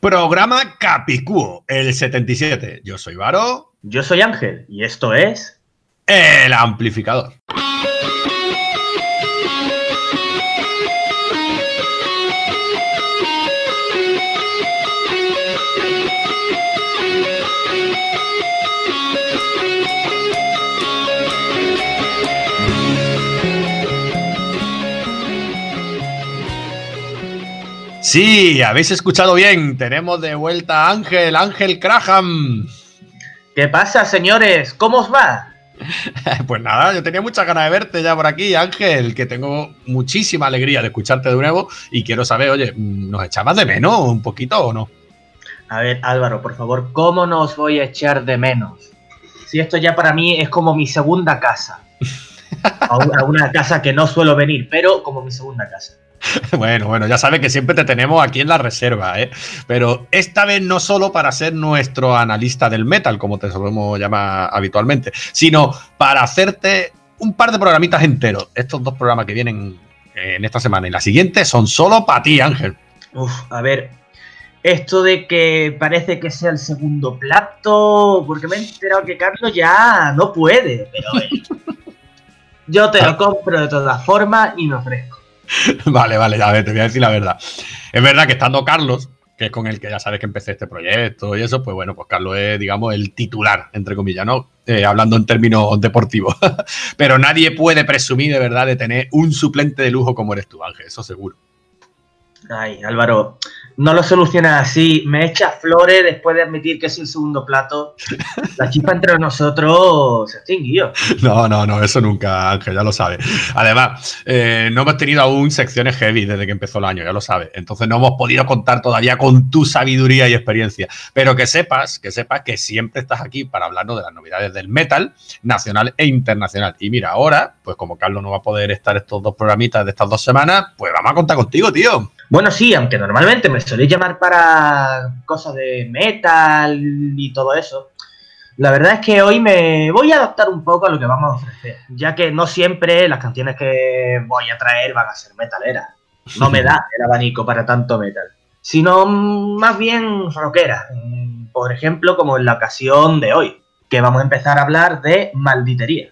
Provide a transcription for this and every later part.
Programa Capicúo, el 77. Yo soy Varo. Yo soy Ángel y esto es. El Amplificador. Sí, habéis escuchado bien. Tenemos de vuelta a Ángel, Ángel Craham. ¿Qué pasa, señores? ¿Cómo os va? Pues nada, yo tenía muchas ganas de verte ya por aquí, Ángel, que tengo muchísima alegría de escucharte de nuevo y quiero saber, oye, ¿nos echabas de menos un poquito o no? A ver, Álvaro, por favor, ¿cómo no os voy a echar de menos? Si esto ya para mí es como mi segunda casa. a una casa que no suelo venir, pero como mi segunda casa. Bueno, bueno, ya sabes que siempre te tenemos aquí en la reserva, ¿eh? Pero esta vez no solo para ser nuestro analista del metal, como te solemos llamar habitualmente, sino para hacerte un par de programitas enteros. Estos dos programas que vienen en esta semana y la siguiente son solo para ti, Ángel. Uf, a ver, esto de que parece que sea el segundo plato, porque me he enterado que Carlos ya no puede, pero yo te lo compro de todas formas y me ofrezco. vale, vale, ver, te voy a decir la verdad. Es verdad que estando Carlos, que es con el que ya sabes que empecé este proyecto y eso, pues bueno, pues Carlos es, digamos, el titular, entre comillas, ¿no? Eh, hablando en términos deportivos. Pero nadie puede presumir de verdad de tener un suplente de lujo como eres tú, Ángel, eso seguro. Ay, Álvaro, no lo solucionas así. Me echas flores después de admitir que es el segundo plato. La chispa entre nosotros se extinguió. No, no, no, eso nunca, Ángel, ya lo sabes. Además, eh, no hemos tenido aún secciones heavy desde que empezó el año, ya lo sabes. Entonces no hemos podido contar todavía con tu sabiduría y experiencia. Pero que sepas, que sepas que siempre estás aquí para hablarnos de las novedades del metal nacional e internacional. Y mira, ahora, pues como Carlos no va a poder estar estos dos programitas de estas dos semanas, pues vamos a contar contigo, tío. Bueno, sí, aunque normalmente me soléis llamar para cosas de metal y todo eso. La verdad es que hoy me voy a adaptar un poco a lo que vamos a ofrecer, ya que no siempre las canciones que voy a traer van a ser metaleras. No me da el abanico para tanto metal, sino más bien rockera. Por ejemplo, como en la ocasión de hoy, que vamos a empezar a hablar de malditería.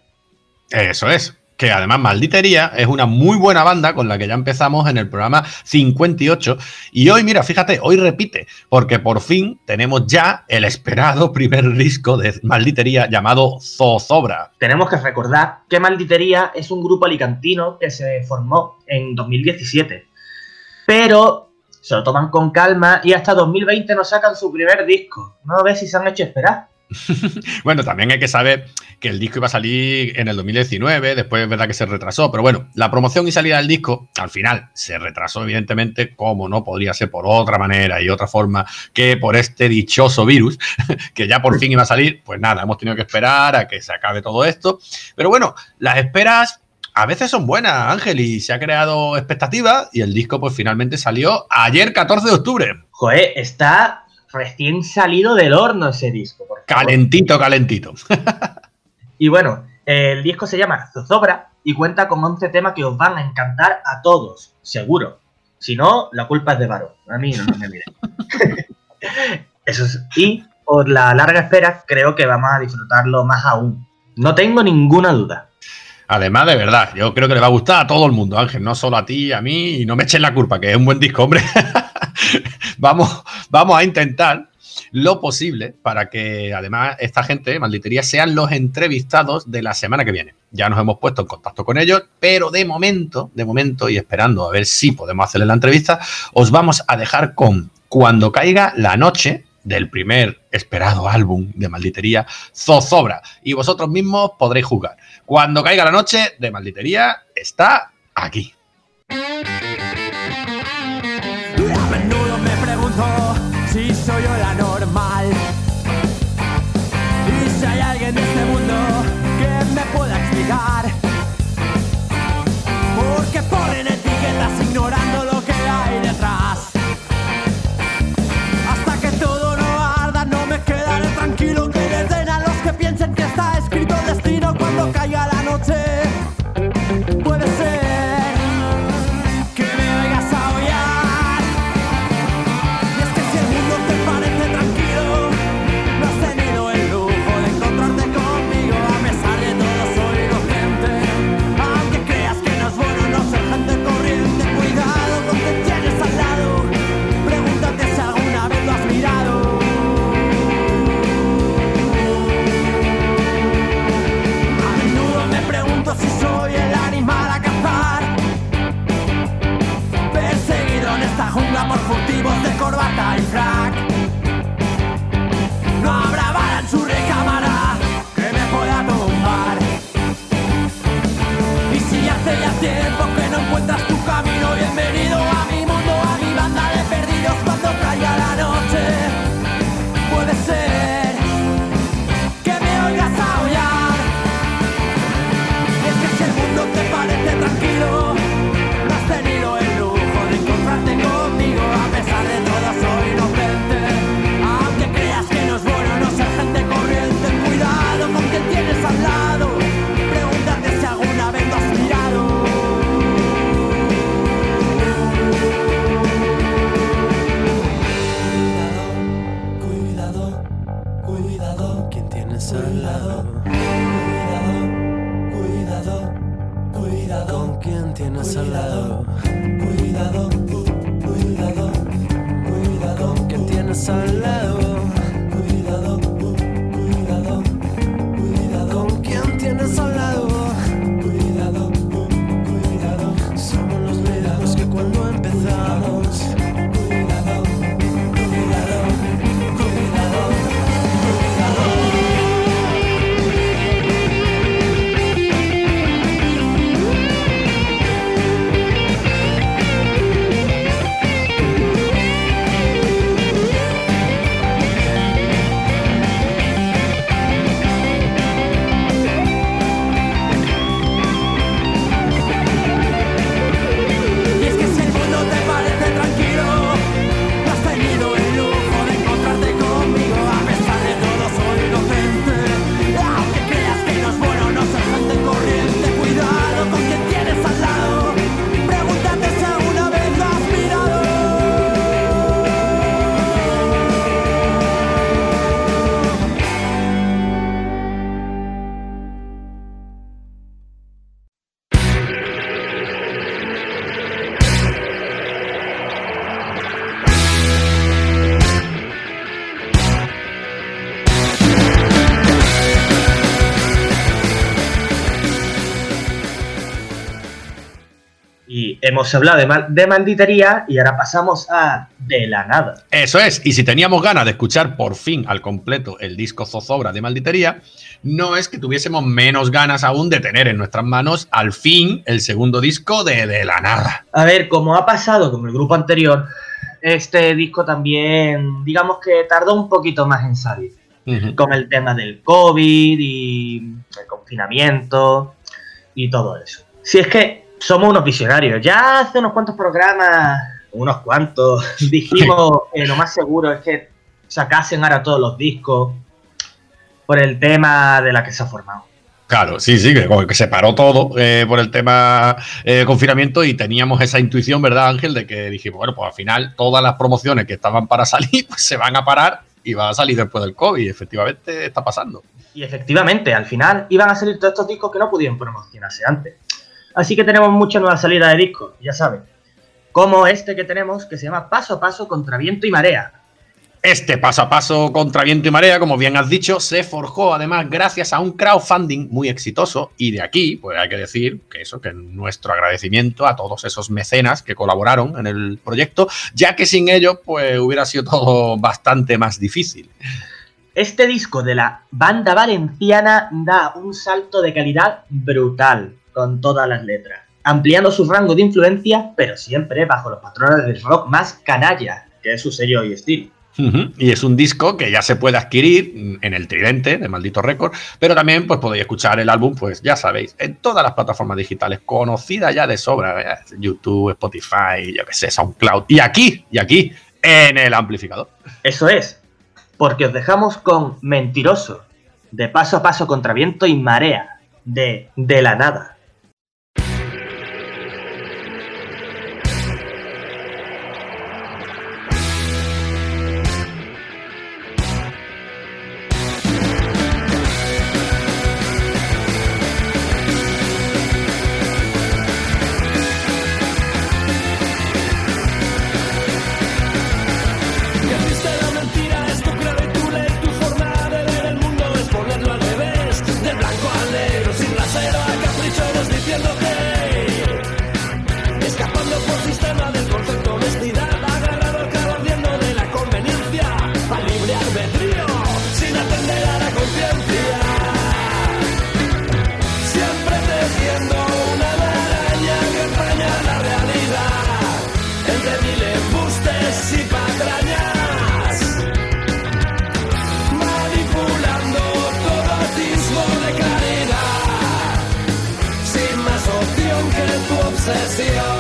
Eso es que además Malditería es una muy buena banda con la que ya empezamos en el programa 58. Y hoy, mira, fíjate, hoy repite, porque por fin tenemos ya el esperado primer disco de Malditería llamado Zozobra. Tenemos que recordar que Malditería es un grupo alicantino que se formó en 2017. Pero se lo toman con calma y hasta 2020 nos sacan su primer disco. No ves si se han hecho esperar. bueno, también hay que saber que el disco iba a salir en el 2019, después es verdad que se retrasó, pero bueno, la promoción y salida del disco al final se retrasó evidentemente, como no podría ser por otra manera y otra forma que por este dichoso virus, que ya por fin iba a salir, pues nada, hemos tenido que esperar a que se acabe todo esto, pero bueno, las esperas a veces son buenas, Ángel, y se ha creado expectativa y el disco pues finalmente salió ayer 14 de octubre. Joder, está recién salido del horno ese disco. calentito, calentito. y bueno, el disco se llama Zozobra y cuenta con 11 temas que os van a encantar a todos, seguro. Si no, la culpa es de Varo. A mí no, me miren. Eso es. Y por la larga espera, creo que vamos a disfrutarlo más aún. No tengo ninguna duda. Además, de verdad, yo creo que le va a gustar a todo el mundo, Ángel, no solo a ti, a mí, y no me echen la culpa, que es un buen disco, hombre. vamos, vamos a intentar lo posible para que además esta gente, Malditería, sean los entrevistados de la semana que viene. Ya nos hemos puesto en contacto con ellos, pero de momento, de momento, y esperando a ver si podemos hacerle la entrevista, os vamos a dejar con Cuando caiga la noche, del primer esperado álbum de Malditería, Zozobra. Y vosotros mismos podréis jugar. Cuando caiga la noche de Malditería, está aquí. Soy yo la normal. Y si hay alguien de este mundo que me pueda explicar. Porque ponen etiquetas ignorando Y hemos hablado de, mal- de malditería y ahora pasamos a de la nada. Eso es, y si teníamos ganas de escuchar por fin al completo el disco Zozobra de Malditería, no es que tuviésemos menos ganas aún de tener en nuestras manos al fin el segundo disco de De la Nada. A ver, como ha pasado con el grupo anterior, este disco también, digamos que tardó un poquito más en salir. Con el tema del COVID y el confinamiento y todo eso. Si es que somos unos visionarios. Ya hace unos cuantos programas, unos cuantos, dijimos que lo más seguro es que sacasen ahora todos los discos por el tema de la que se ha formado. Claro, sí, sí, que, se paró todo eh, por el tema eh, confinamiento y teníamos esa intuición, ¿verdad, Ángel? De que dijimos, bueno, pues al final todas las promociones que estaban para salir, pues se van a parar y van a salir después del COVID. Efectivamente está pasando. Y efectivamente, al final iban a salir todos estos discos que no pudieron promocionarse antes. Así que tenemos muchas nuevas salidas de discos, ya saben. Como este que tenemos, que se llama Paso a Paso contra Viento y Marea. Este paso a paso contra viento y marea, como bien has dicho, se forjó además gracias a un crowdfunding muy exitoso y de aquí, pues hay que decir que eso, que nuestro agradecimiento a todos esos mecenas que colaboraron en el proyecto, ya que sin ellos, pues hubiera sido todo bastante más difícil. Este disco de la banda valenciana da un salto de calidad brutal con todas las letras, ampliando su rango de influencia, pero siempre bajo los patrones del rock más canalla, que es su sello y estilo. Y es un disco que ya se puede adquirir en el Tridente de Maldito Récord, pero también pues podéis escuchar el álbum, pues ya sabéis, en todas las plataformas digitales conocidas ya de sobra, eh, YouTube, Spotify, yo que sé, SoundCloud, y aquí, y aquí, en el amplificador. Eso es, porque os dejamos con Mentiroso, de Paso a Paso contra Viento y Marea, de De la Nada. see ya.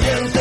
Siempre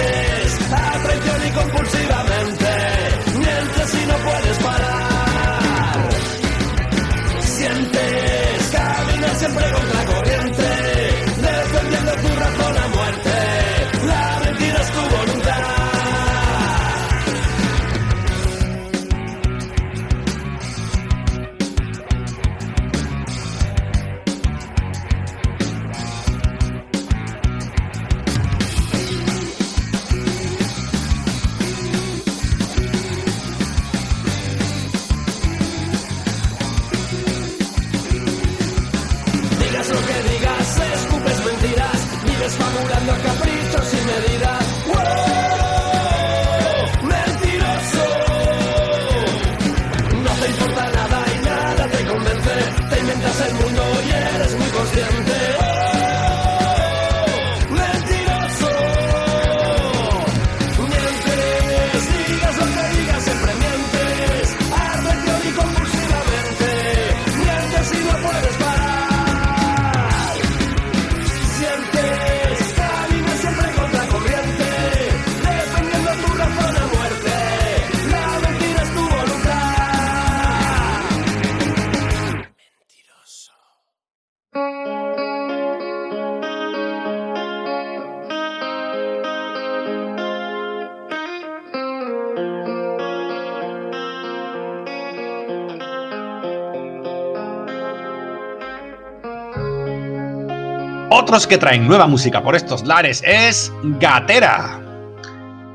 Que traen nueva música por estos lares es Gatera.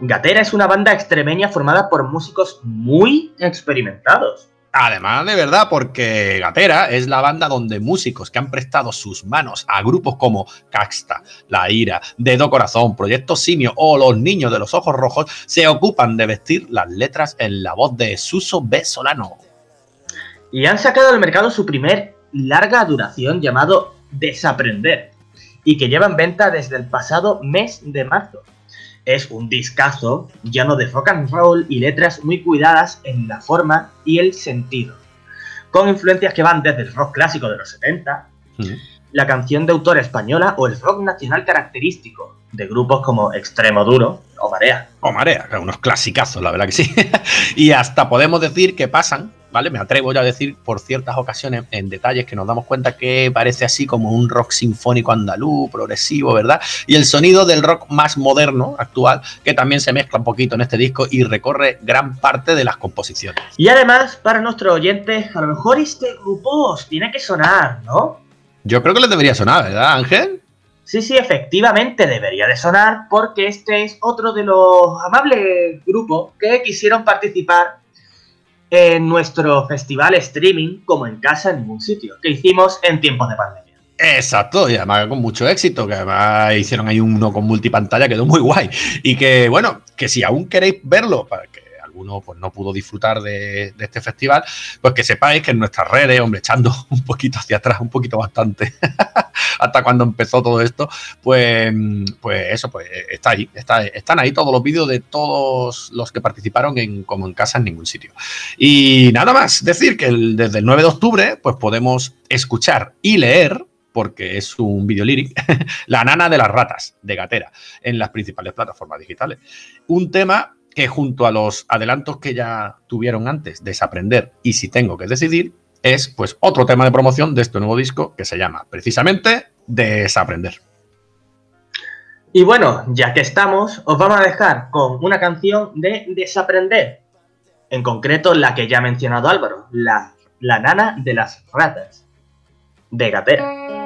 Gatera es una banda extremeña formada por músicos muy experimentados. Además, de verdad, porque Gatera es la banda donde músicos que han prestado sus manos a grupos como Caxta, La Ira, Dedo Corazón, Proyecto Simio o Los Niños de los Ojos Rojos se ocupan de vestir las letras en la voz de Suso B. Solano. Y han sacado al mercado su primer larga duración llamado Desaprender, y que lleva en venta desde el pasado mes de marzo. Es un discazo lleno de rock and roll y letras muy cuidadas en la forma y el sentido, con influencias que van desde el rock clásico de los 70, la canción de autor española o el rock nacional característico de grupos como Extremo Duro o Marea. O Marea, que unos clasicazos, la verdad que sí. y hasta podemos decir que pasan, ¿vale? Me atrevo ya a decir por ciertas ocasiones en detalles que nos damos cuenta que parece así como un rock sinfónico andaluz, progresivo, ¿verdad? Y el sonido del rock más moderno, actual, que también se mezcla un poquito en este disco y recorre gran parte de las composiciones. Y además, para nuestros oyentes, a lo mejor este grupo os tiene que sonar, ¿no? Yo creo que les debería sonar, ¿verdad, Ángel? Sí, sí, efectivamente debería de sonar porque este es otro de los amables grupos que quisieron participar en nuestro festival streaming como en casa en ningún sitio, que hicimos en tiempos de pandemia. Exacto, y además con mucho éxito, que además hicieron ahí uno con multipantalla, quedó muy guay. Y que, bueno, que si aún queréis verlo, para que alguno pues, no pudo disfrutar de, este festival, pues que sepáis que en nuestras redes, hombre, echando un poquito hacia atrás, un poquito bastante, hasta cuando empezó todo esto, pues, pues eso, pues está ahí, está, están ahí todos los vídeos de todos los que participaron en Como en Casa en ningún sitio. Y nada más, decir que desde el 9 de octubre, pues podemos escuchar y leer porque es un video lyric, La nana de las ratas, de Gatera, en las principales plataformas digitales. Un tema que junto a los adelantos que ya tuvieron antes, Desaprender y Si tengo que decidir, es pues otro tema de promoción de este nuevo disco que se llama precisamente Desaprender. Y bueno, ya que estamos, os vamos a dejar con una canción de Desaprender. En concreto, la que ya ha mencionado Álvaro, la, la nana de las ratas, de Gatera.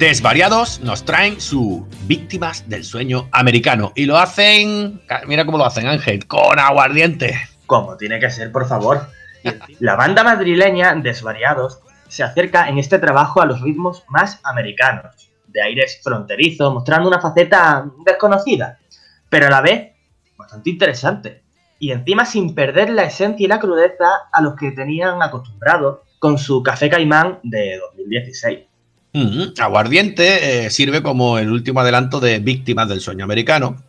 Desvariados nos traen su Víctimas del Sueño Americano. Y lo hacen, mira cómo lo hacen Ángel, con aguardiente. Como tiene que ser, por favor. La banda madrileña Desvariados se acerca en este trabajo a los ritmos más americanos, de aires fronterizos, mostrando una faceta desconocida, pero a la vez bastante interesante. Y encima sin perder la esencia y la crudeza a los que tenían acostumbrados con su Café Caimán de 2016. Aguardiente eh, sirve como el último adelanto de Víctimas del Sueño Americano,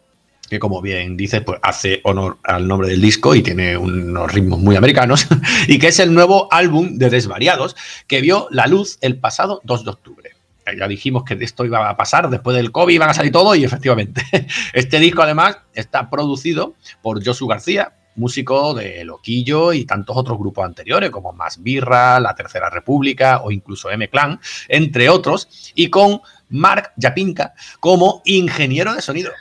que como bien dices, pues hace honor al nombre del disco y tiene unos ritmos muy americanos, y que es el nuevo álbum de Desvariados, que vio la luz el pasado 2 de octubre. Eh, Ya dijimos que esto iba a pasar, después del COVID iban a salir todo y efectivamente. Este disco además está producido por Josu García, músico de Loquillo y tantos otros grupos anteriores como Más Birra, La Tercera República o incluso M-Clan, entre otros, y con Mark Yapinka como ingeniero de sonido.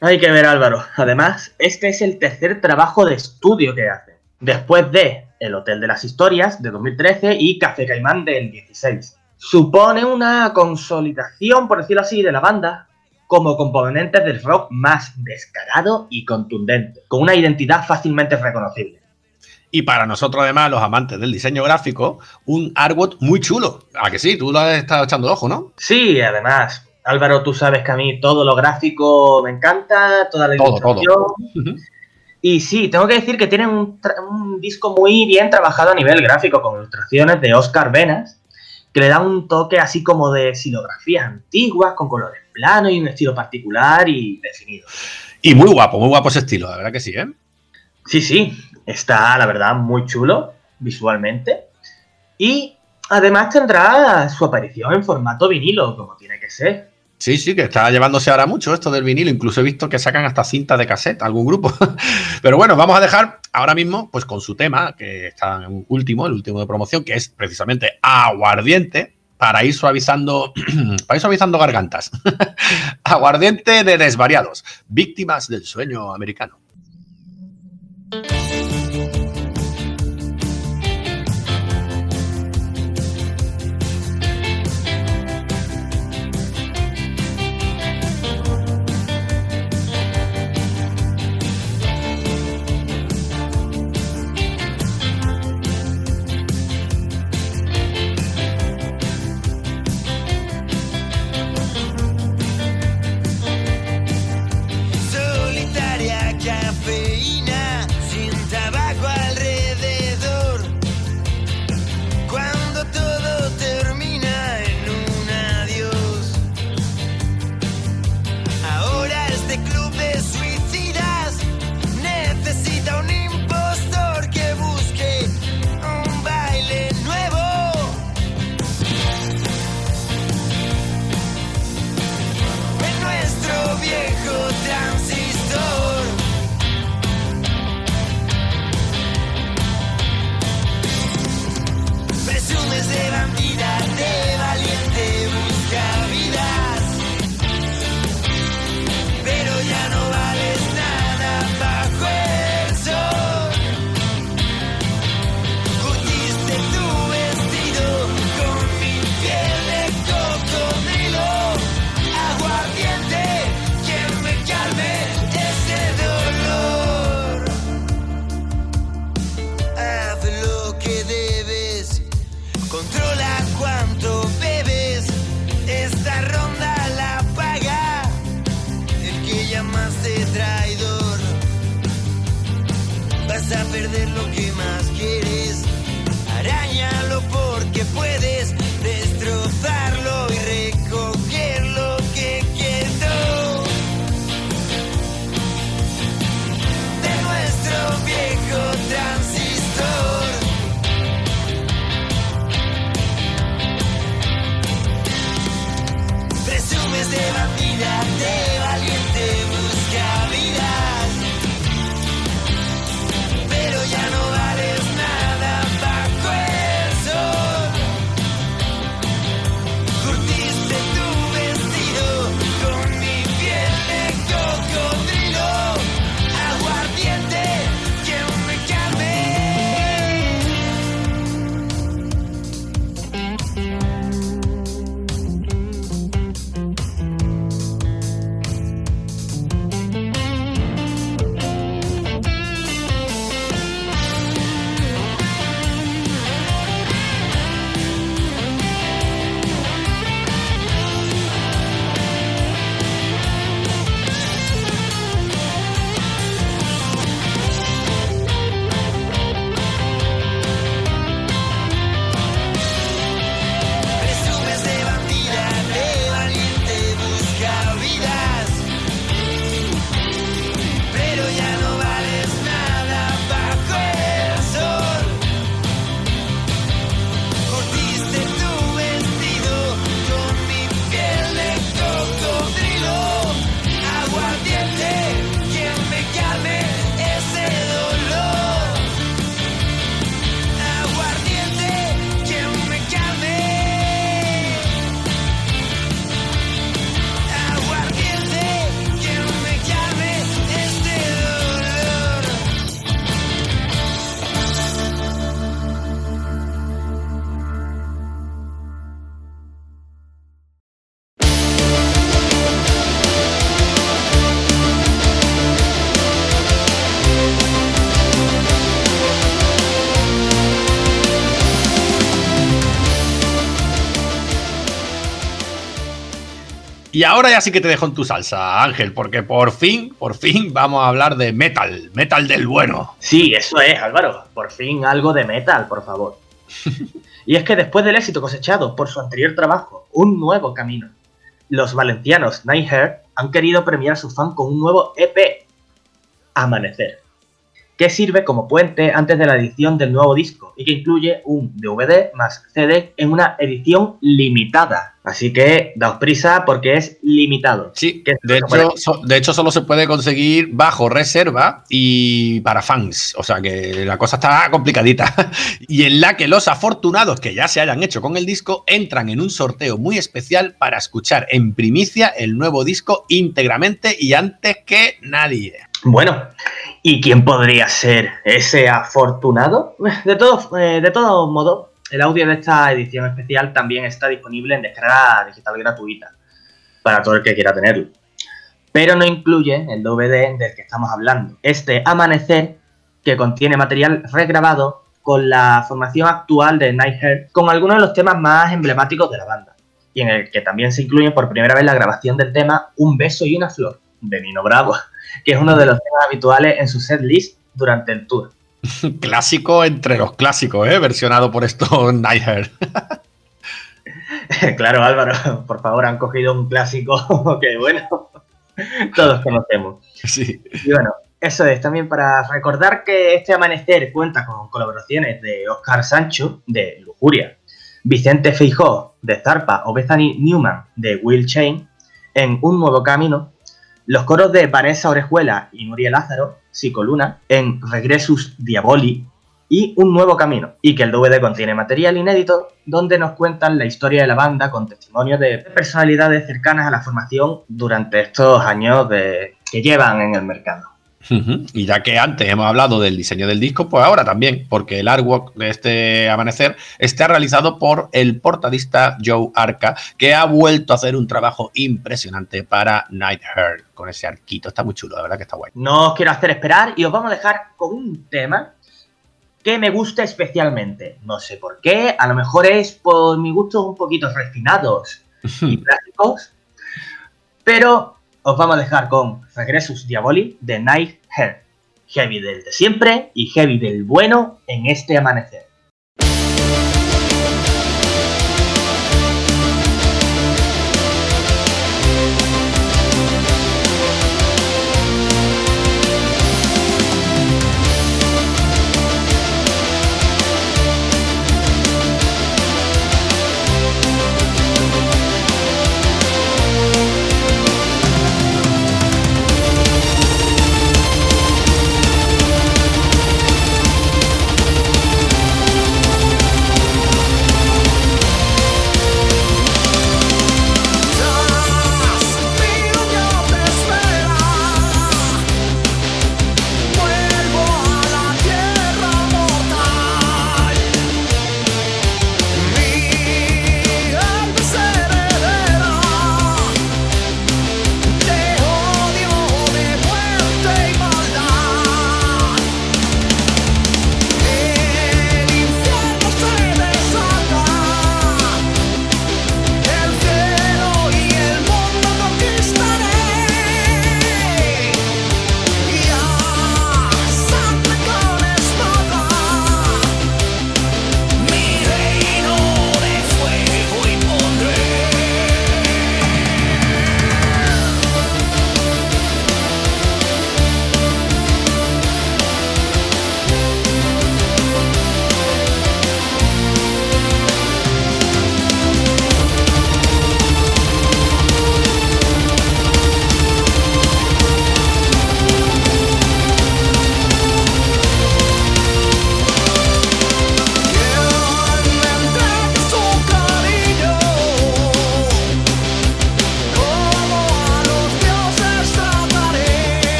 Hay que ver, Álvaro. Además, este es el tercer trabajo de estudio que hace, después de El Hotel de las Historias de 2013 y Café Caimán del 16. Supone una consolidación, por decirlo así, de la banda como componentes del rock más descarado y contundente, con una identidad fácilmente reconocible. Y para nosotros, además, los amantes del diseño gráfico, un artwork muy chulo. ¿A que sí? Tú lo has estado echando ojo, ¿no? Sí, además, Álvaro, tú sabes que a mí todo lo gráfico me encanta, toda la Todo, todo. Y sí, tengo que decir que tienen un, un disco muy bien trabajado a nivel gráfico, con ilustraciones de Oscar Venas, que le dan un toque así como de silografías antiguas, con colores planos y un estilo particular y definido. Y muy guapo, muy guapo ese estilo, la verdad que sí, ¿eh? Sí, sí, está la verdad muy chulo visualmente. Y además tendrá su aparición en formato vinilo, como tiene que ser. Sí, sí, que está llevándose ahora mucho esto del vinilo. Incluso he visto que sacan hasta cintas de cassette, algún grupo. Pero bueno, vamos a dejar ahora mismo, pues con su tema, que está en último, el último de promoción, que es precisamente Aguardiente, para ir suavizando, para ir suavizando gargantas. Aguardiente de desvariados, víctimas del sueño americano. Presumes de bandida, de Y ahora ya sí que te dejo en tu salsa, Ángel, porque por fin, por fin vamos a hablar de metal, metal del bueno. Sí, eso es, Álvaro. Por fin algo de metal, por favor. y es que después del éxito cosechado por su anterior trabajo, Un Nuevo Camino, los valencianos Nighthair han querido premiar a sus fans con un nuevo EP, Amanecer, que sirve como puente antes de la edición del nuevo disco y que incluye un DVD más CD en una edición limitada. Así que daos prisa porque es limitado. Sí, Que de hecho, so- de hecho solo se puede conseguir bajo reserva y para fans. O sea que la cosa está complicadita. y en la que los afortunados que ya se hayan hecho con el disco entran en un sorteo muy especial para escuchar en primicia el nuevo disco íntegramente y antes que nadie. Bueno, ¿y quién podría ser ese afortunado? De todos eh, de todo modo, el audio de esta edición especial también está disponible en descarga digital gratuita para todo el que quiera tenerlo. Pero no incluye el DVD del que estamos hablando. Este Amanecer, que contiene material regrabado con la formación actual de Nighthair, con algunos de los temas más emblemáticos de la banda. Y en el que también se incluye por primera vez la grabación del tema Un beso y una flor, de Nino Bravo que es uno de los temas habituales en su set list durante el tour. Clásico entre los clásicos, ¿eh? versionado por estos Nighthair. claro, Álvaro, por favor, han cogido un clásico que, bueno, todos conocemos. Sí. Y bueno, eso es también para recordar que este amanecer cuenta con colaboraciones de Oscar Sancho, de Lujuria, Vicente Feijó, de Zarpa, o Bethany Newman, de Will Chain, en Un Nuevo Camino, los coros de Vanessa Orejuela y Nuria Lázaro, Psicoluna, en Regresus Diaboli y Un Nuevo Camino, y que el DVD contiene material inédito donde nos cuentan la historia de la banda con testimonios de personalidades cercanas a la formación durante estos años de- que llevan en el mercado. Y ya que antes hemos hablado del diseño del disco, pues ahora también, porque el artwork de este amanecer está realizado por el portadista Joe Arca, que ha vuelto a hacer un trabajo impresionante para Nightheart con ese arquito. Está muy chulo, la verdad que está guay. No os quiero hacer esperar y os vamos a dejar con un tema que me gusta especialmente. No sé por qué, a lo mejor es por mis gustos un poquito refinados y clásicos, pero os vamos a dejar con Regresus Diaboli de Night. Heavy del de siempre y heavy del bueno en este amanecer.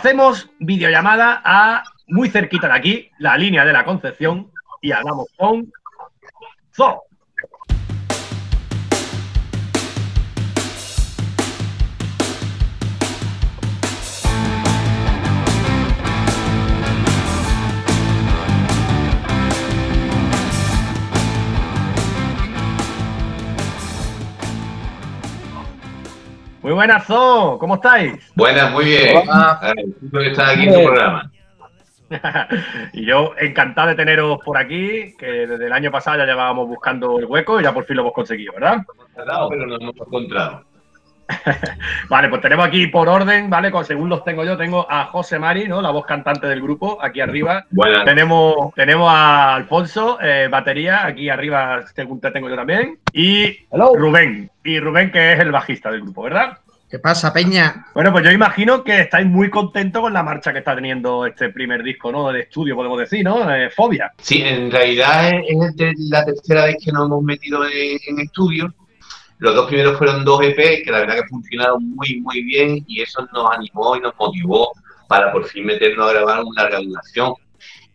Hacemos videollamada a muy cerquita de aquí, la línea de la Concepción, y hablamos con Zo. Muy buenas, Zo. ¿Cómo estáis? Buenas, muy bien. Hola. Que estás aquí en tu programa. y yo encantado de teneros por aquí, que desde el año pasado ya llevábamos buscando el hueco y ya por fin lo hemos conseguido, ¿verdad? Tardado, pero nos hemos encontrado. Vale, pues tenemos aquí por orden, ¿vale? Con- según los tengo yo, tengo a José Mari, ¿no? La voz cantante del grupo, aquí arriba. Buenas. Tenemos, tenemos a Alfonso, eh, batería, aquí arriba, según te tengo yo también. Y Hello. Rubén. Y Rubén, que es el bajista del grupo, ¿verdad? ¿Qué pasa, Peña? Bueno, pues yo imagino que estáis muy contentos con la marcha que está teniendo este primer disco, ¿no? De estudio, podemos decir, ¿no? Eh, Fobia. Sí, en realidad es, la tercera vez que nos hemos metido en, en estudio. Los dos primeros fueron dos EP que la verdad que funcionaron muy, muy bien y eso nos animó y nos motivó para por fin meternos a grabar una larga duración.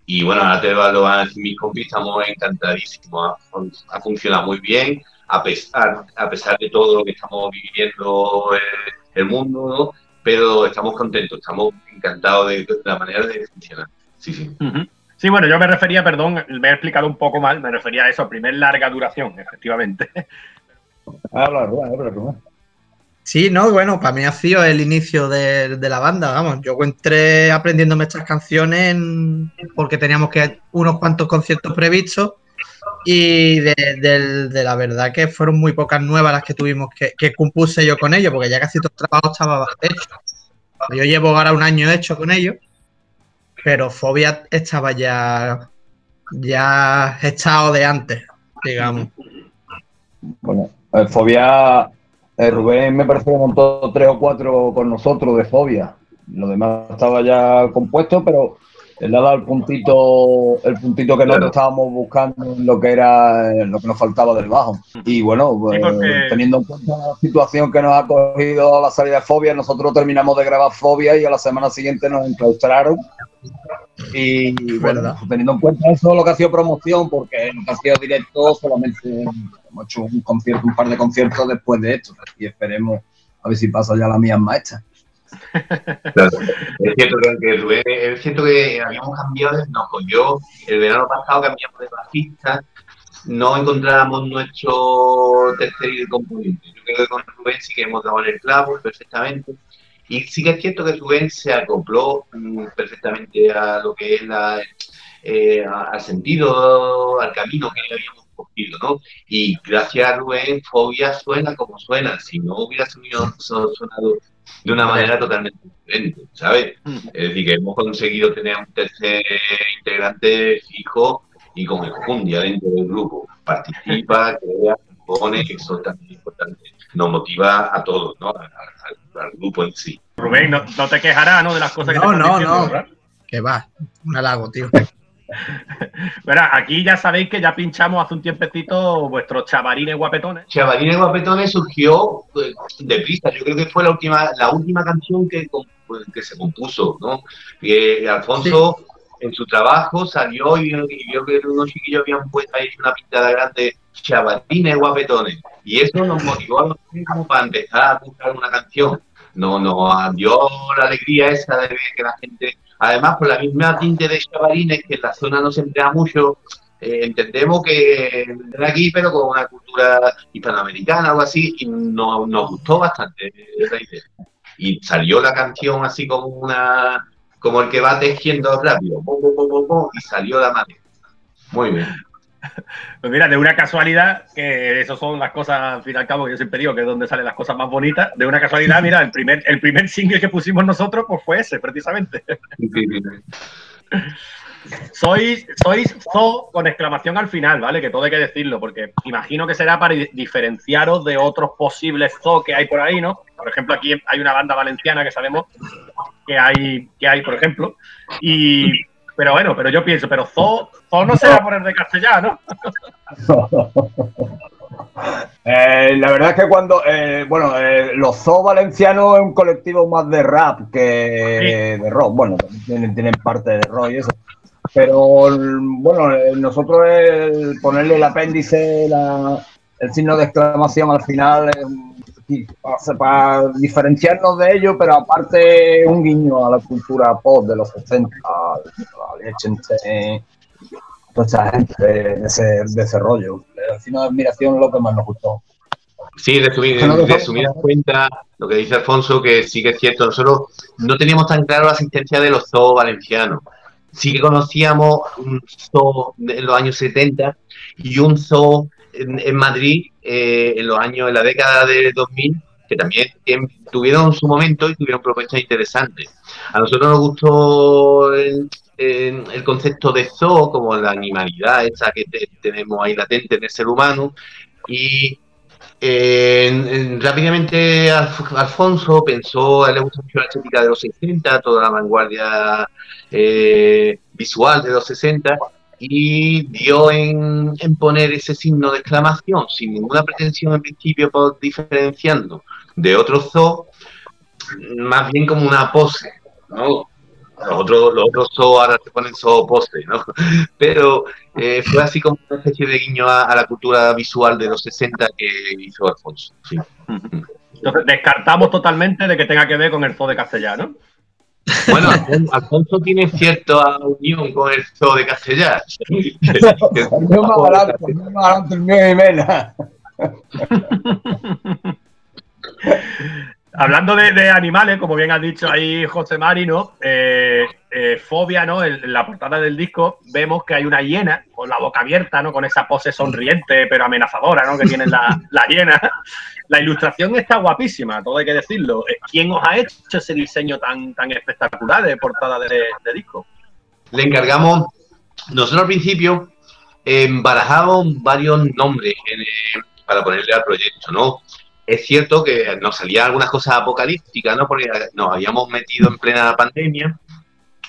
Y bueno, ahora te lo van a decir mis compis, estamos encantadísimos. Ha, ha funcionado muy bien, a pesar, a pesar de todo lo que estamos viviendo eh, el mundo, ¿no? pero estamos contentos, estamos encantados de, de la manera de funcionar. Sí, sí. Ujú. Sí, bueno, yo me refería, perdón, me he explicado un poco mal, me refería a eso, primer larga duración, efectivamente. Habla, Rubén, habla, Rubén. Sí, no, bueno, para mí ha sido el inicio de, de la banda, vamos. Yo entré aprendiéndome estas canciones en- porque teníamos que unos cuantos conciertos previstos y de, la verdad que fueron muy pocas nuevas las que tuvimos que, que compuse yo con ellos, porque ya casi todo el trabajo estaba hecho. Yo llevo ahora un año hecho con ellos, pero Fobia estaba ya, ya echado de antes, digamos. Bueno, eh, Fobia, eh, Rubén me parece que montó tres o cuatro con nosotros de Fobia. Lo demás estaba ya compuesto, pero él ha dado el puntito, el puntito que nosotros estábamos buscando en lo que era eh, lo que nos faltaba del bajo. Y bueno, pues, porque- teniendo en cuenta la situación que nos ha cogido la salida de Fobia, nosotros terminamos de grabar Fobia y a la semana siguiente nos enclaustraron. Y bueno, Verdad. teniendo en cuenta eso, lo que ha sido promoción, porque lo que ha sido directo, solamente hemos hecho un concierto, un par de conciertos después de esto. Y esperemos a ver si pasa ya la mía maestra. Claro. Es cierto que, que Rubén, es cierto que habíamos cambiado, nos cogió el verano pasado, cambiamos de bajista, no encontrábamos nuestro tercer componente. Yo creo que con Rubén sí que hemos dado en el clavo perfectamente. Y sí que es cierto que Rubén se acopló mm, perfectamente a lo que es la, eh, al sentido, al camino que habíamos cogido, ¿no? Y gracias a Rubén, Fobia suena como suena. Si no hubiera sonido, so- sonado de una manera totalmente diferente, ¿sabes? Es decir, que hemos conseguido tener un tercer integrante fijo y con enjundia dentro del grupo. Participa, crea, pone, que eso también es importante. Nos motiva a todos, ¿no? Al, al- al grupo en sí. Rubén, no, no te quejarás, ¿no? De las cosas que No, te no, diciendo, no. ¿verdad? Que va, un halago, tío. Verá, aquí ya sabéis que ya pinchamos hace un tiempecito vuestros chavarines guapetones. Chavalines Guapetones surgió eh, deprisa. Yo creo que fue la última, la última canción que, que se compuso, ¿no? Que Alfonso en su trabajo salió y, y vio que unos chiquillos habían puesto ahí una pintada grande, Chavalines Guapetones. Y eso nos motivó a nosotros como para empezar a buscar una canción. No, nos dio la alegría esa de ver que la gente, además por la misma tinte de chavalines que en la zona no se emplea mucho, eh, entendemos que vendrán aquí, pero con una cultura hispanoamericana algo así, y no- nos gustó bastante esa idea. Y salió la canción así como una como el que va tejiendo rápido, pum, pum, pum, pum, pum, y salió la madre. Muy bien. Pues mira, de una casualidad, que eso son las cosas, al fin y al cabo, que yo siempre digo que es donde salen las cosas más bonitas. De una casualidad, mira, el primer, el primer single que pusimos nosotros, pues fue ese, precisamente. Sí, sí, sí. Sois, sois Zo con exclamación al final, ¿vale? Que todo hay que decirlo, porque imagino que será para di- diferenciaros de otros posibles Zo que hay por ahí, ¿no? Por ejemplo, aquí hay una banda valenciana que sabemos que hay, que hay por ejemplo. Y, pero bueno, pero yo pienso, pero Zo, Zo no será por el de castellano, Eh, la verdad es que cuando, eh, bueno, eh, los Zoo Valencianos es un colectivo más de rap que de rock. Bueno, tienen, tienen parte de rock y eso. Pero bueno, eh, nosotros el ponerle el apéndice, la- el signo de exclamación al final, para, para diferenciarnos de ellos, pero aparte un guiño a la cultura pop de los 60, a, a Liechtenstein, toda esa gente de ese, de ese rollo. El signo de admiración es lo que más nos gustó. Sí, resumir, dejamos- resumidas cuentas, lo que dice Alfonso, que sí que es cierto, nosotros no teníamos tan claro la existencia de los zoos valencianos. Sí que conocíamos un zoo en los años 70 y un zoo en, Madrid eh, en los años, en la década de 2000, que también tuvieron su momento y tuvieron propuestas interesantes. A nosotros nos gustó el, el- concepto de zoo, como la animalidad esa que te- tenemos ahí latente en el ser humano, y eh, en- en- rápidamente Alf- Alfonso pensó, mucho la estética de los 60, toda la vanguardia eh, visual de los 60, y dio en, en poner ese signo de exclamación, sin ninguna pretensión en principio por diferenciando de otros zoo, más bien como una pose, ¿no? Los otros, los otros zoo ahora se ponen zoo pose, ¿no? Pero eh, fue así como una especie de guiño a, a la cultura visual de los 60 que hizo Alfonso. sí. Entonces, descartamos totalmente de que tenga que ver con el zoo de Castellano. Bueno, Alfon- Alfonso tiene cierta unión con el zoo de Castellar. El mío más barato, el mío más barato, el mío de Mena. Hablando de, animales, como bien ha dicho ahí José Mari, ¿no? Eh, eh, fobia, ¿no? En, la portada del disco vemos que hay una hiena con la boca abierta, ¿no? Con esa pose sonriente pero amenazadora, ¿no? Que tiene la, la hiena. La ilustración está guapísima, todo hay que decirlo. Eh, ¿Quién os ha hecho ese diseño tan, tan espectacular de portada de, disco? le encargamos, nosotros al principio eh, barajamos varios nombres eh, para ponerle al proyecto, ¿no? Es cierto que nos salían algunas cosas apocalípticas, ¿no? Porque nos habíamos metido en plena pandemia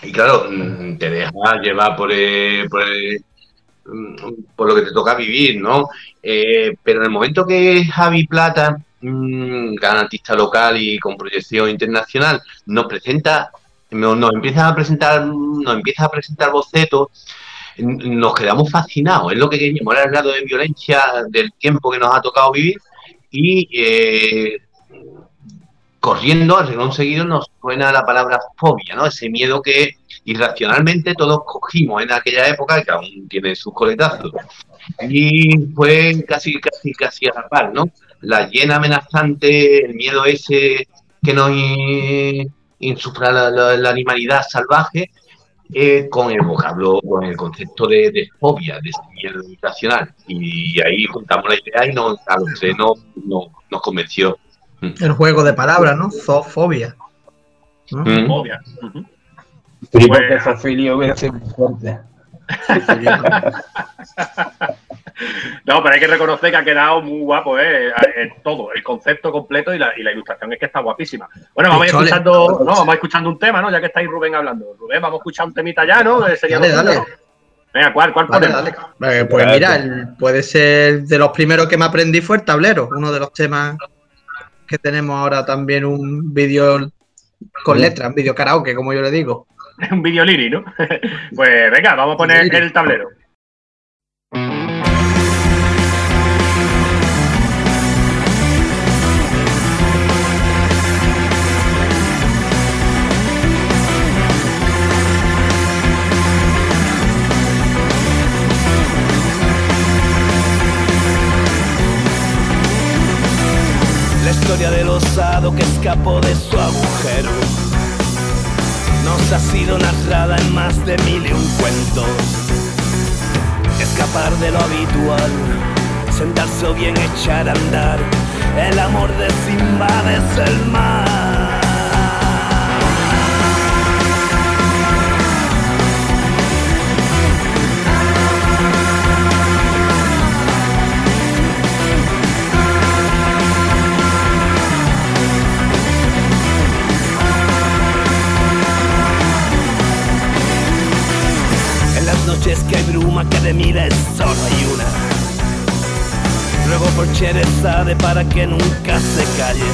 y claro, mm, te dejas llevar por, eh, por, eh, mm, por lo que te toca vivir, ¿no? Eh, pero en el momento que Javi Plata, un gran artista local y con proyección internacional, nos presenta nos, nos empieza a presentar, nos empieza a presentar bocetos, nos quedamos fascinados. Es lo que queríamos, era el grado de violencia del tiempo que nos ha tocado vivir y eh, corriendo, renglón seguido, nos suena la palabra fobia, ¿no? Ese miedo que irracionalmente todos cogimos en aquella época, que aún tiene sus coletazos. Y fue casi, casi, casi a la par, ¿no? La llena amenazante, el miedo ese que nos in- insufla la, la- la animalidad salvaje, eh, con el vocablo, con el concepto de, de fobia, de miedo irracional. Y ahí juntamos la idea y nos, a los tres nos, nos- nos convenció. El juego de palabras, ¿no? Zoofobia. ¿no? Mm. Fobia. Ujú. Sí, Pues- porque Sofilio hubiera sido fuerte. No, pero hay que reconocer que ha quedado muy guapo, ¿eh? Todo, el concepto completo y la, y la ilustración es que está guapísima. Bueno, vamos a ir Chole. escuchando, no, vamos a ir escuchando un tema, ¿no? Ya que estáis Rubén hablando. Rubén, vamos a escuchar un temita ya, ¿no? Sería Dale, dale. Venga, ¿cuál, cuál Vale, ponemos? dale. Eh, pues mira, el- puede ser de los primeros que me aprendí fue el tablero, uno de los temas que tenemos ahora también un vídeo con letras, un vídeo karaoke, como yo le digo. un vídeo liri, ¿no? pues venga, vamos a poner el tablero. Escapó de su agujero nos ha sido narrada en más de mil y un cuentos. Escapar de lo habitual, sentarse o bien echar a andar. El amor de Simba es el mar. Noches que hay bruma que de miles solo hay una. Ruego por Cherezade para que nunca se calle.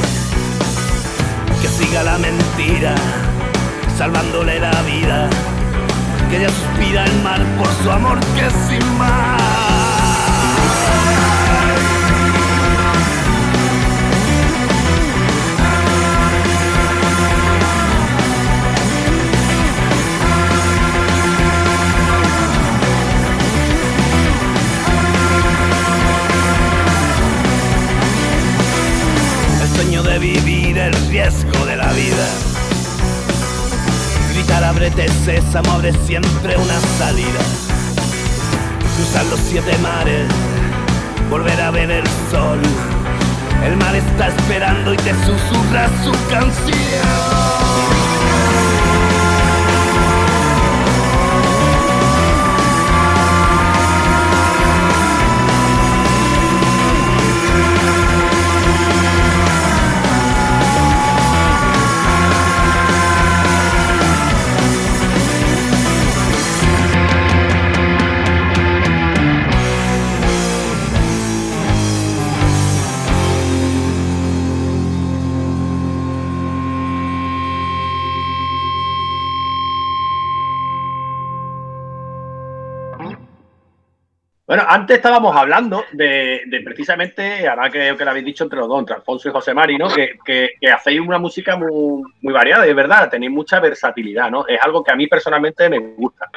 Que siga la mentira, salvándole la vida. Que ella suspira el mar por su amor que es sin mar. riesgo de la vida. Gritar abrete sésamo abre siempre una salida. Cruzar los siete mares, volver a ver el sol. El mar está esperando y te susurra su canción. Bueno, antes estábamos hablando de, precisamente, ahora que, que lo habéis dicho entre los dos, entre Alfonso y José Mari, ¿no? Que, hacéis una música muy, muy variada, es verdad, tenéis mucha versatilidad, ¿no? Es algo que a mí personalmente me gusta.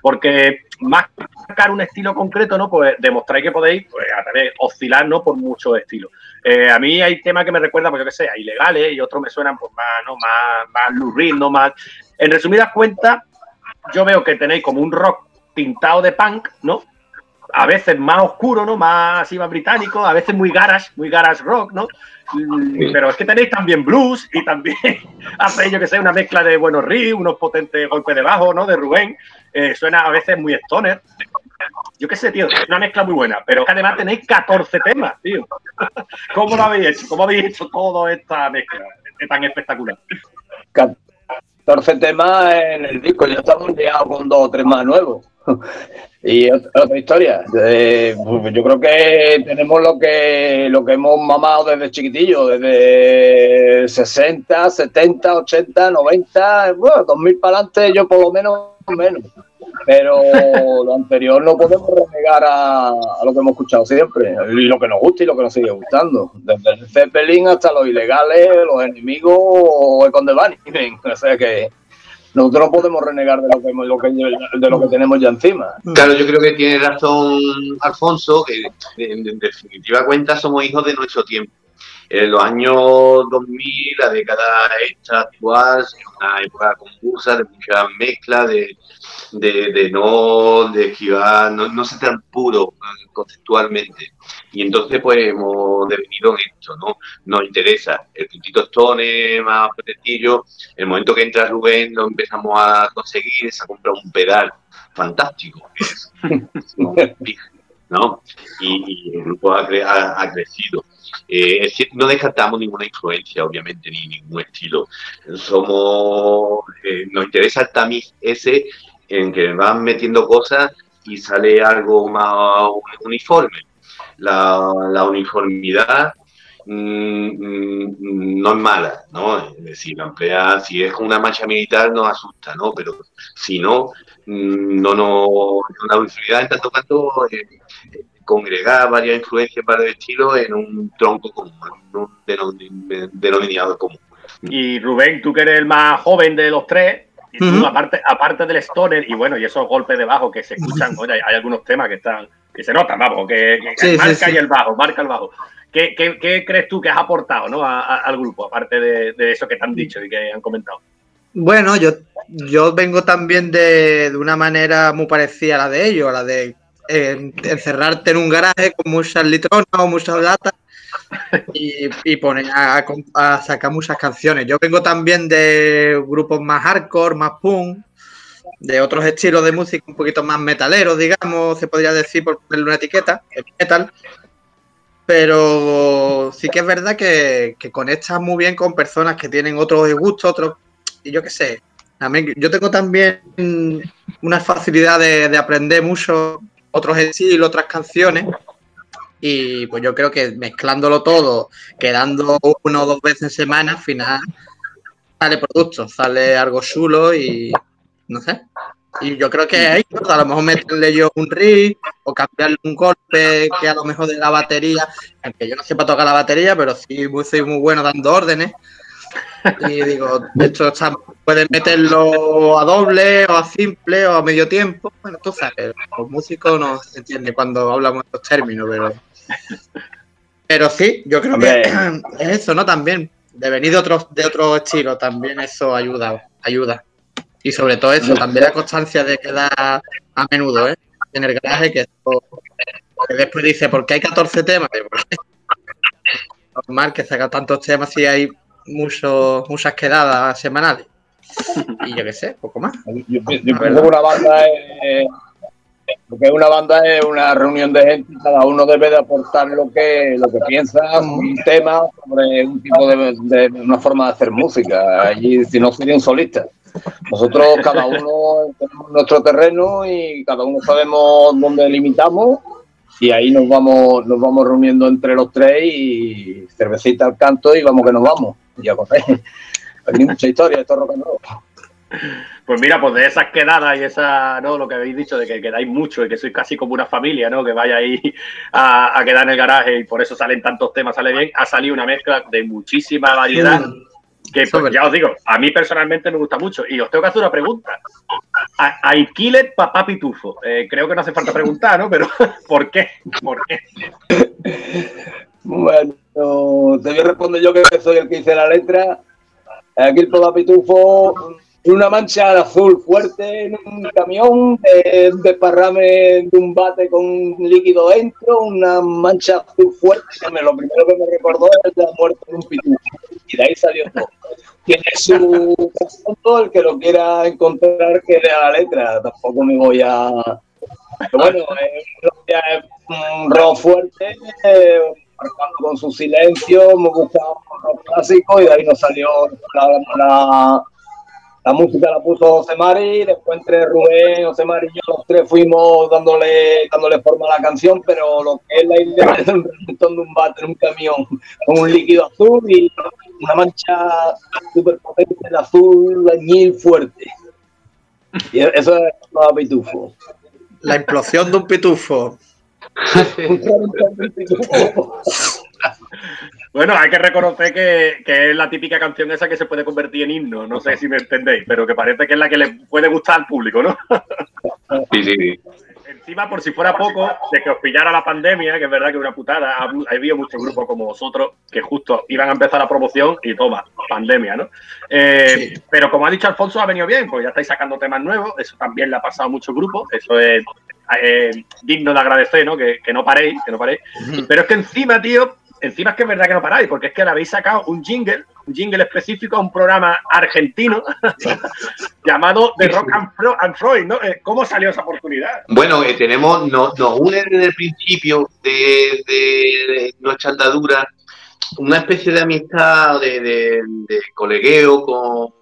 Porque más que sacar un estilo concreto, ¿no? Pues demostráis que podéis pues, a través, oscilar, ¿no? Por muchos estilos. Eh, a mí hay temas que me recuerdan, pues yo qué sé, a ilegales y otros me suenan pues más, ¿no? Más, más lurrín, ¿no? Más. En resumidas cuentas, yo veo que tenéis como un rock pintado de punk, ¿no? A veces más oscuro, ¿no? Más así más británico, a veces muy garage, muy garage rock, ¿no? Pero es que tenéis también blues y también hacéis, yo que sé, una mezcla de buenos riffs, unos potentes golpes de bajo, ¿no? De Rubén. Eh, suena a veces muy stoner. Yo qué sé, tío, una mezcla muy buena, pero que además tenéis 14 temas, tío. ¿Cómo lo habéis hecho? ¿Cómo habéis hecho toda esta mezcla tan espectacular? 14 temas en el disco, ya estamos liados con dos o tres más nuevos. Y ot- otra historia. Eh, pues yo creo que tenemos lo que lo que hemos mamado desde chiquitillo, desde 60, 70, 80, 90, bueno, 2000 para adelante, yo por lo menos menos. Pero lo anterior no podemos renegar a, a lo que hemos escuchado siempre, y lo que nos gusta y lo que nos sigue gustando. Desde el Zeppelin hasta los ilegales, los enemigos o el Conde Bunny. O sea que nosotros no podemos renegar de lo que, lo de lo que tenemos ya encima. Claro, yo creo que tiene razón Alfonso, que en, en definitiva cuenta somos hijos de nuestro tiempo. En los años 2000, la década esta actual, es una época confusa, de mucha mezcla, de, de, de no, de esquivar, no, no ser tan puro eh, conceptualmente. Y entonces, pues, hemos devenido en esto, ¿no? Nos interesa el puntito Stone más petetillo. El momento que entra Rubén lo empezamos a conseguir, se ha comprado un pedal fantástico, que es ¿no? Y, el grupo ha, cre- ha- ha crecido. Eh, no descartamos ninguna influencia, obviamente, ni ningún estilo. Somos, eh, nos interesa el tamiz ese en que van metiendo cosas y sale algo más uniforme. La uniformidad mm, mm, no es mala, ¿no? Es decir, la emplea, si es una marcha militar nos asusta, ¿no? Pero si no, mm, no, no, una uniformidad en tanto cuanto eh, congregar varias influencias, varios estilos en un tronco común, en un denom- denominador común. Y Rubén, tú que eres el más joven de los tres, y tú, Ujú. aparte, aparte del stoner y bueno, y esos golpes de bajo que se escuchan, oye, hay, hay algunos temas que están, que se notan, vamos, que, que Sí, sí, marca sí. y el bajo, marca el bajo. ¿Qué, qué, qué crees tú que has aportado ¿no? a- a- al grupo, aparte de, de eso que te han dicho y que han comentado? Bueno, yo, yo vengo también de, de una manera muy parecida a la de ellos, a la de eh, encerrarte en un garaje con muchas litronas o muchas latas y, y poner a, a sacar muchas canciones. Yo vengo también de grupos más hardcore, más punk, de otros estilos de música un poquito más metaleros, digamos, se podría decir por ponerle una etiqueta, el metal. Pero sí que es verdad que, que conectas muy bien con personas que tienen otros gustos, otros y yo qué sé. También, yo tengo también una facilidad de, de aprender mucho otros estilos, otras canciones. Y pues yo creo que mezclándolo todo, quedando uno o dos veces en semana, al final sale producto, sale algo chulo y no sé. Y yo creo que ahí a lo mejor meterle yo un riff o cambiarle un golpe que a lo mejor de la batería, aunque yo no sepa tocar la batería, pero sí soy muy bueno dando órdenes. Y digo, esto está, puedes meterlo a doble o a simple o a medio tiempo. Bueno, tú sabes, los músicos no se entiende cuando hablamos de estos términos, pero. Pero sí, yo creo Hombre. que es eso, ¿no? También de venir de otro, de otro estilo, también eso ayuda, ayuda. Y sobre todo eso, también la constancia de quedar a menudo, ¿eh? En el garaje, que, después dice, ¿por qué hay 14 temas? Digo, "Pues, Normal que saca tantos temas si hay muchos, muchas quedadas semanales. Y yo qué sé, poco más. Yo, yo pienso que una banda es. Lo que es una banda es una reunión de gente, cada uno debe de aportar lo que, lo que piensa, un tema sobre un tipo de, una forma de hacer música. Allí, si no, sería un solista. Nosotros, cada uno tenemos nuestro terreno y cada uno sabemos dónde limitamos y ahí nos vamos, nos vamos reuniendo entre los tres y cervecita al canto y vamos que nos vamos. Y a correr. Aquí hay mucha historia, esto es rock and roll. Pues mira, pues de esas quedadas y esa, ¿no? Lo que habéis dicho de que quedáis mucho y que sois casi como una familia, ¿no? Que vaya ahí a, a quedar en el garaje y por eso salen tantos temas, sale bien. Ha salido una mezcla de muchísima variedad. Que pues, ya os digo, a mí personalmente me gusta mucho. Y os tengo que hacer una pregunta. ¿A- ¿Hay killer papá pitufo? Eh, creo que no hace falta preguntar, ¿no? Pero ¿por qué? ¿Por qué? Bueno, te voy a responder yo que soy el que hice la letra. Aquí el Papá Pitufo, una mancha de azul fuerte en un camión, de desparrame de un bate con un líquido dentro, una mancha azul fuerte. que me- lo primero que me recordó es la muerte de un pitufo. Y de ahí salió todo. Tiene su trasfondo, el que lo quiera encontrar que lea la letra. Tampoco me voy a. Pero bueno, es un rock fuerte, eh, con su silencio, me gustaba un rock clásico y de ahí nos salió la, la, la música la puso José Mari, después entre Rubén, José Mari y yo los tres fuimos dándole, dándole forma a la canción, pero lo que es la idea es un reventón de un bate en un camión con un líquido azul y una mancha súper potente de azul añil fuerte. Y eso es Papá Pitufo. La implosión de un pitufo. Bueno, hay que reconocer que, que es la típica canción esa que se puede convertir en himno. No sé si me entendéis, pero que parece que es la que le puede gustar al público, ¿no? Sí, sí, sí. Encima, por si fuera poco, de que os pillara la pandemia, que es verdad que es una putada, ha, ha habido muchos grupos como vosotros que justo iban a empezar la promoción y toma, pandemia, ¿no? Eh, Pero como ha dicho Alfonso, ha venido bien, pues ya estáis sacando temas nuevos, eso también le ha pasado a muchos grupos, eso es eh, digno de agradecer, ¿no? Que, que no paréis, que no paréis. Pero es que encima, tío, encima es que es verdad que no paráis, porque es que le habéis sacado un jingle, un jingle específico a un programa argentino llamado The Rock and, Fro- and Freud, ¿no? Eh, ¿Cómo salió esa oportunidad? Bueno, eh, tenemos, nos, nos une desde el principio de, de nuestra andadura una especie de amistad, de, de- de colegueo con,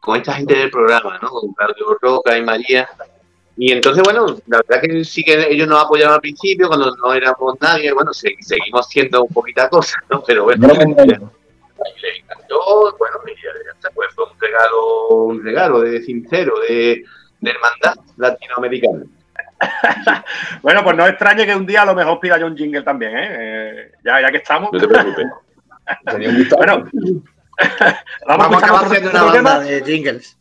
con esta gente del programa, ¿no? Con Claudio Roca y María. Y entonces, bueno, la verdad que sí que ellos nos apoyaban al principio, cuando no éramos nadie, bueno, se- seguimos siendo un poquita cosa, ¿no? Pero bueno, No y le encantó, bueno, y ya, ya está, pues fue un regalo, un regalo de sincero, de, de hermandad latinoamericana. Bueno, pues no extrañe que un día a lo mejor pida yo un jingle también, ¿eh? Eh, ya, ya que estamos. No te preocupes. Sería un gustazo. Bueno, vamos, Vamos a acabar haciendo una banda de jingles.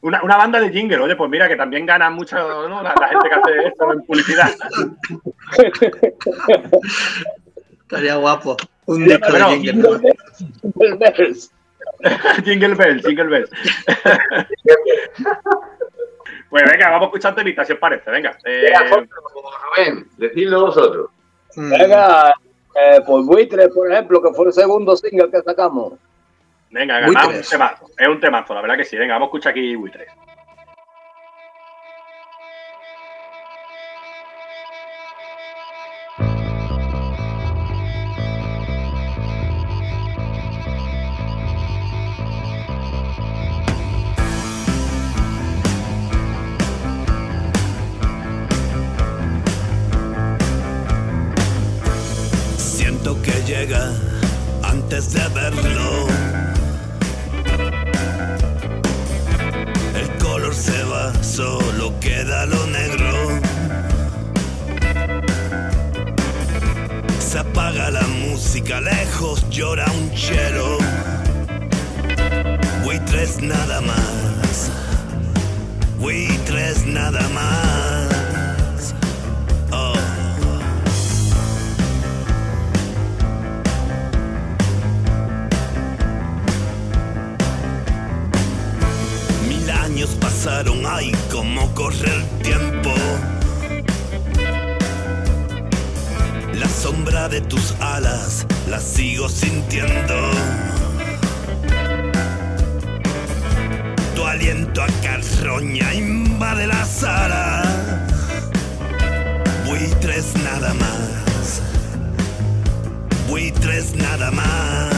Una, una banda de jingle, oye, pues mira que también gana mucho ¿no? la, la gente que hace esto en publicidad. Estaría guapo. Un disco Bueno, de jingles. jingle Bell, Jingle Bell. pues venga, vamos a escuchar temitas, si os parece, venga. Eh, Rubén, decidlo vosotros. Mm. Venga, eh, pues Buitre, por ejemplo, que fue el segundo single que sacamos. Venga, venga, un temazo, es un temazo, la verdad que sí. Venga, vamos a escuchar aquí Buitres. música lejos llora un chelo. Buitres nada más. Buitres nada más. Oh. Mil años pasaron, ay, cómo corre el tiempo sombra de tus alas la sigo sintiendo. Tu aliento a carroña invade la sala. Buitres nada más. Buitres nada más.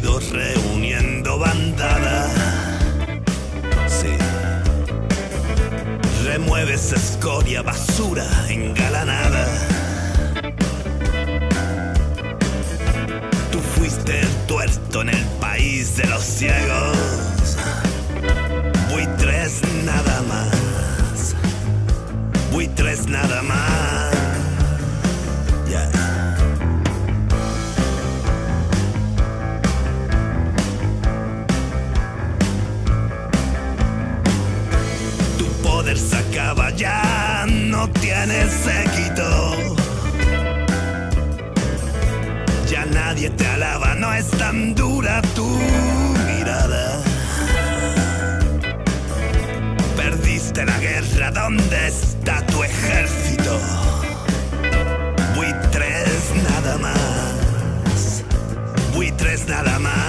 Reuniendo bandada. Sí. Remueves escoria, basura engalanada. Tú fuiste el tuerto en el país de los ciegos. Buitres nada más. Buitres nada más. Ya, no tienes séquito. Ya nadie te alaba, no es tan dura tu mirada. Perdiste la guerra, ¿dónde está tu ejército? Buitres nada más. Buitres nada más.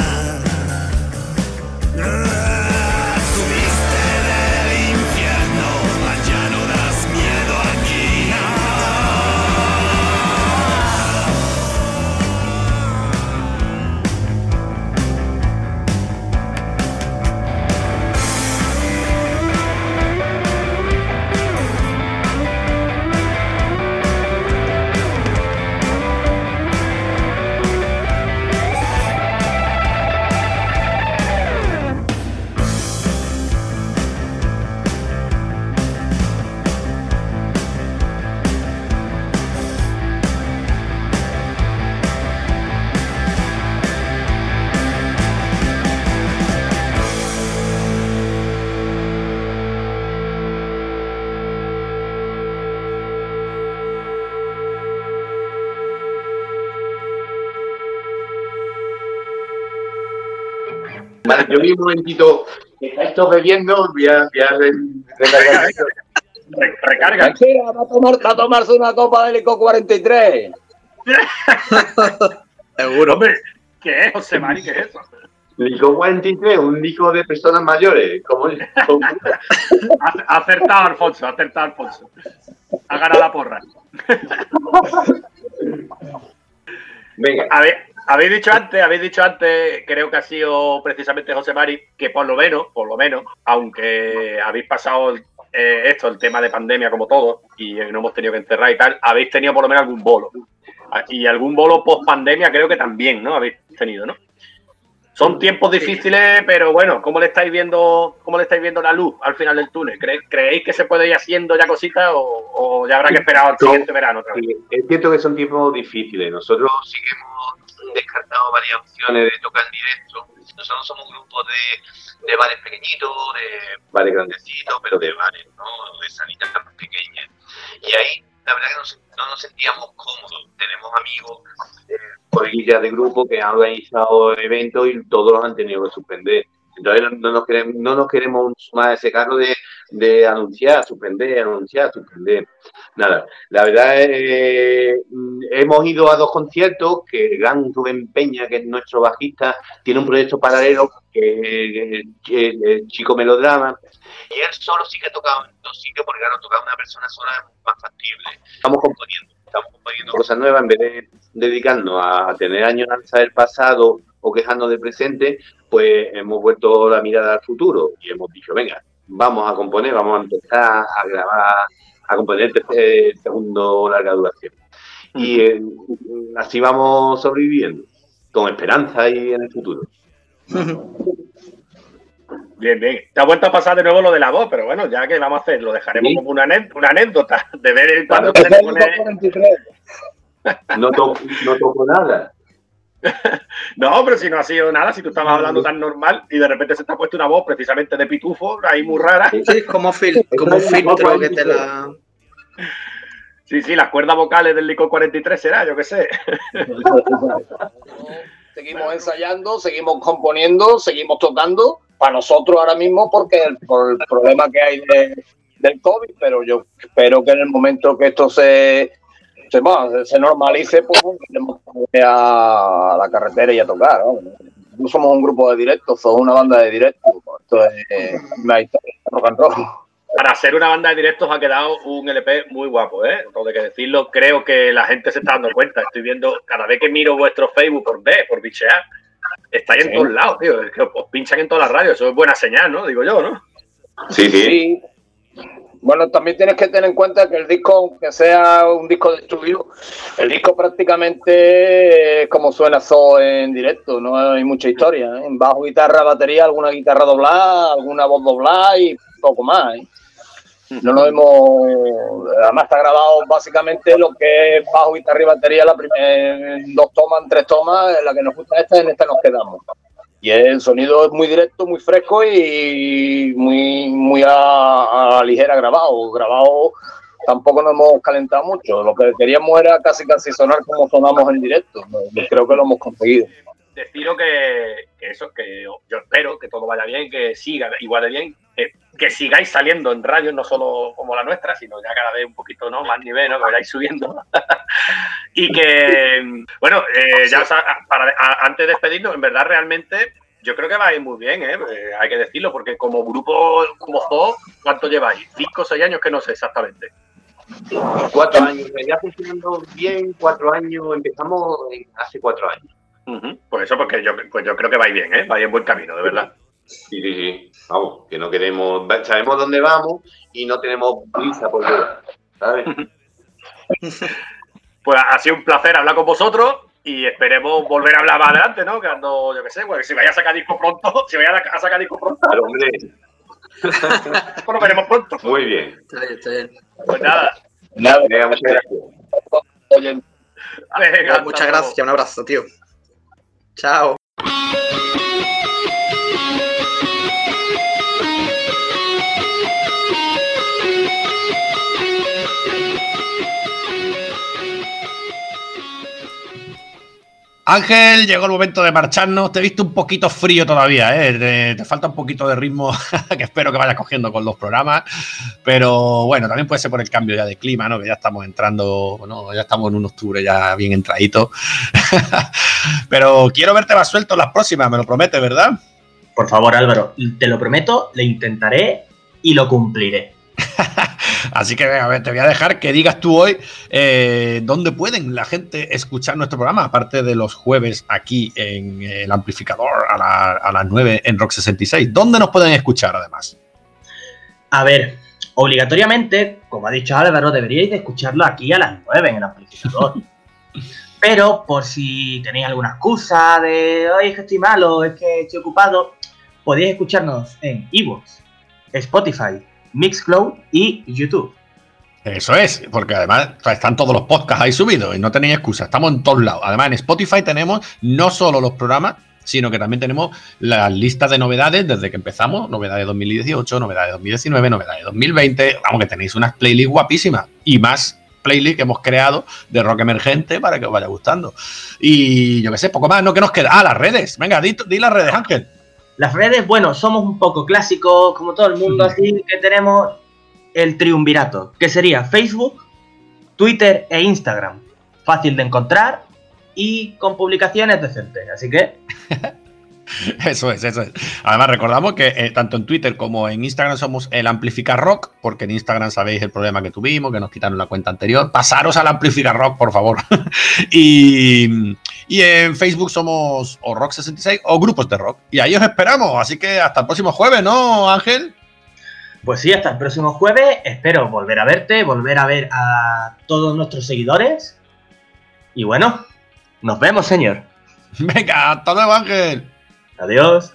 Yo mismo un momentito que está esto bebiendo, voy a, voy a re- recargar recarga. Va a, tomar, va a tomarse una copa del ICO 43. Seguro. Hombre, ¿qué es, José Mari? ¿Qué es eso? Licor 43, un licor de personas mayores. Como, como- acertado Alfonso, ha acertado Alfonso. Ha ganado la porra. Venga, Habéis, habéis dicho antes, habéis dicho antes, creo que ha sido precisamente José Mari, que por lo menos, por lo menos, aunque habéis pasado eh, esto, el tema de pandemia como todos, y no hemos tenido que encerrar y tal, habéis tenido por lo menos algún bolo. Ah, Y algún bolo post pandemia creo que también, ¿no? Habéis tenido, ¿no? Son tiempos difíciles, pero bueno, ¿cómo le estáis viendo, cómo le estáis viendo la luz al final del túnel? ¿Cre- ¿Creéis que se puede ir haciendo ya cositas o, o ya habrá que esperar al siguiente verano otra vez? Sí, es cierto que son tiempos difíciles. Nosotros sí que hemos descartado varias opciones de tocar en directo. Nosotros somos un grupo de, de bares pequeñitos, de bares grandecitos, pero de bares, ¿no? De salitas pequeñas. Y ahí, la verdad que no, se- no nos sentíamos cómodos. Tenemos amigos, eh, coleguillas de grupo que han organizado eventos y todos los han tenido que suspender. Entonces no, no nos queremos, no nos queremos sumar a ese carro de, de anunciar, suspender, anunciar, suspender. Nada, la verdad es que hemos ido a dos conciertos, que el gran Rubén Peña, que es nuestro bajista, tiene un proyecto paralelo que es Chico Melodrama, y él solo sí que ha tocado en dos sitios, porque claro, tocar una persona sola es más factible. Estamos componiendo, estamos componiendo cosas nuevas en vez de dedicarnos a tener añoranza del pasado o quejarnos del presente, pues hemos vuelto la mirada al futuro y hemos dicho, venga, vamos a componer, vamos a empezar a grabar, a componer el tercer- el segundo larga duración. Y eh, así vamos sobreviviendo, con esperanza y en el futuro. Bien, bien. Te ha vuelto a pasar de nuevo lo de la voz, pero bueno, ya que vamos a hacer, lo dejaremos Sí. como una, anécdota de ver cuando el pone- ICO 43. No, to- no toco nada. No, pero si no ha sido nada, si tú estabas hablando tan normal y de repente se te ha puesto una voz precisamente de pitufo, ahí muy rara. Sí, como, fil como filtro que te la. Sí, sí, las cuerdas vocales del Lico 43 será, yo qué sé. Seguimos ensayando, seguimos componiendo, seguimos tocando. Para nosotros ahora mismo, porque el, por el problema que hay de- del COVID, pero yo espero que en el momento que esto se, se, bueno, se normalice, pues iremos a la carretera y a tocar. ¿no? No somos un grupo de directos, somos una banda de directos. Esto es una historia de rock and roll. Para ser una banda de directos ha quedado un LP muy guapo, ¿eh? Todo hay que decirlo. Creo que la gente se está dando cuenta. Estoy viendo, cada vez que miro vuestro Facebook por ver, por bichear, estáis en Sí. todos lados, tío. Es que os pinchan en todas las radios. Eso es buena señal, ¿no? Digo yo, ¿no? Sí, sí. Sí. Bueno, también tienes que tener en cuenta que el disco, aunque sea un disco de estudio, el disco prácticamente es como suena Zoo en directo, no hay mucha historia. ¿eh? En bajo, guitarra, batería, alguna guitarra doblada, alguna voz doblada y poco más. ¿eh? No lo hemos. Además, está grabado básicamente lo que es bajo, guitarra y batería, la prim- en dos tomas, tres tomas. En la que nos gusta esta, en esta nos quedamos. Y el sonido es muy directo, muy fresco y muy, muy a, ligera grabado. Grabado tampoco nos hemos calentado mucho. Lo que queríamos era casi casi sonar como sonamos en directo. Creo que lo hemos conseguido. Deciros que, que eso, que yo yo espero que todo vaya bien, que siga igual de bien, que, que sigáis saliendo en radios, no solo como la nuestra, sino ya cada vez un poquito ¿no? más nivel, ¿no? que vayáis subiendo. y que, bueno, eh, ya para, a- antes de despedirnos, en verdad realmente yo creo que vais muy bien, ¿eh? Eh, hay que decirlo, porque como grupo, como Zoo, ¿cuánto lleváis? ¿Cinco o seis años? Que no sé exactamente. Cuatro años. Ya funcionando bien, cuatro años. Empezamos hace cuatro años. Ujú. Pues eso, porque yo, pues yo creo que vais bien, ¿eh? vais en buen camino, de verdad. Sí, sí, sí. Vamos, que no queremos. Sabemos dónde vamos y no tenemos prisa por llegar. ¿Sabes? Pues ha sido un placer hablar con vosotros y esperemos volver a hablar más adelante, ¿no? Que ando, yo qué sé, pues si vais a sacar disco pronto, si vais a sacar disco pronto, Claro, hombre. pues nos veremos pronto. Muy bien. Está bien, está bien. Pues nada, Nada, Venga, muchas gracias. oye, venga, Muchas gracias, un abrazo, tío. Ciao. Ángel, llegó el momento de marcharnos. Te he visto un poquito frío todavía, ¿eh? te, te falta un poquito de ritmo que espero que vayas cogiendo con los programas. Pero bueno, también puede ser por el cambio ya de clima, ¿no? Que ya estamos entrando, ¿no? ya estamos en un octubre ya bien entradito. Pero quiero verte más suelto las próximas, me lo prometes, ¿verdad? Por favor, Álvaro, te lo prometo, le intentaré y lo cumpliré. Así que venga, a ver, te voy a dejar que digas tú hoy eh, dónde pueden la gente escuchar nuestro programa, aparte de los jueves aquí en el amplificador a, la- a las 9 en Rock 66. ¿Dónde nos pueden escuchar además? A ver, obligatoriamente, como ha dicho Álvaro, deberíais de escucharlo aquí a las 9 en el amplificador. Pero por si tenéis alguna excusa de, ay, es que estoy malo, es que estoy ocupado, podéis escucharnos en iVoox, Spotify, Mixcloud y YouTube. Eso es, porque además están todos los podcasts ahí subidos y no tenéis excusa, estamos en todos lados. Además, en Spotify tenemos no solo los programas, sino que también tenemos las listas de novedades desde que empezamos, novedades de 2018, novedades de 2019, novedades de 2020, vamos que tenéis unas playlists guapísimas y más playlists que hemos creado de rock emergente para que os vaya gustando. Y yo qué sé, poco más, ¿no? que nos queda? Ah, las redes, venga, di, di las redes, Ángel. Las redes, bueno, somos un poco clásicos, como todo el mundo, así que tenemos el triunvirato, que sería Facebook, Twitter e Instagram. Fácil de encontrar y con publicaciones decentes. Así que, Eso es, eso es. Además, recordamos que eh, tanto en Twitter como en Instagram somos el Amplificar Rock, porque en Instagram sabéis el problema que tuvimos, que nos quitaron la cuenta anterior. Pasaros al Amplificar Rock, por favor. y, y en Facebook somos o Rock 66 o grupos de rock. Y ahí os esperamos. Así que hasta el próximo jueves, ¿no, Ángel? pues sí, hasta el próximo jueves. Espero volver a verte, volver a ver a todos nuestros seguidores. Y bueno, nos vemos, señor. Venga, hasta luego, Ángel. Adiós.